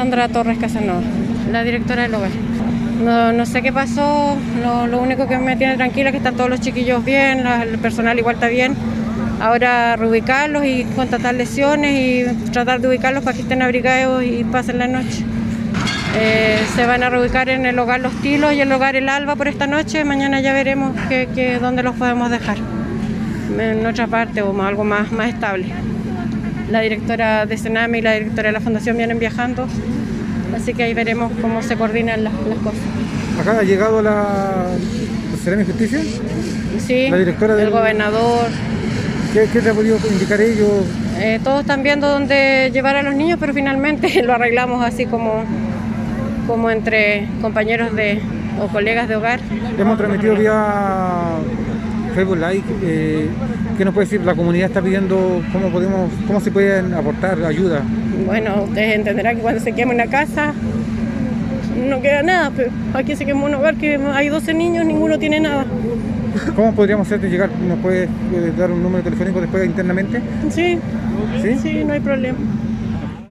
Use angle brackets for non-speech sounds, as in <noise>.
Sandra Torres Casanova, la directora del hogar. No, no sé qué pasó, lo, lo único que me tiene tranquila es que están todos los chiquillos bien, la- el personal igual está bien. Ahora reubicarlos y contratar lesiones y tratar de ubicarlos para que estén abrigados y pasen la noche. Eh, se van a reubicar en el hogar Los Tilos y el hogar El Alba por esta noche. Mañana ya veremos que, que- dónde los podemos dejar. En otra parte o algo más, más estable. La directora de Sename y la directora de la Fundación vienen viajando, así que ahí veremos cómo se coordinan las, las cosas. Acá ha llegado la Serena de Justicia. Sí, La directora del- el gobernador, ¿Qué, qué te ha podido indicar ellos? eh, todos están viendo dónde llevar a los niños, pero finalmente <laughs> lo arreglamos así como, como entre compañeros de, o colegas de hogar. Hemos transmitido vía Facebook Live. eh, ¿Qué nos puede decir? La comunidad está pidiendo cómo podemos, cómo se pueden aportar ayuda. Bueno, ustedes entenderán que cuando se quema una casa no queda nada, pero aquí se quemó un hogar que hay 12 niños, ninguno tiene nada. ¿Cómo podríamos hacerte llegar? ¿Nos puedes eh, dar un número telefónico después internamente? Sí, ¿Sí? sí, no hay problema.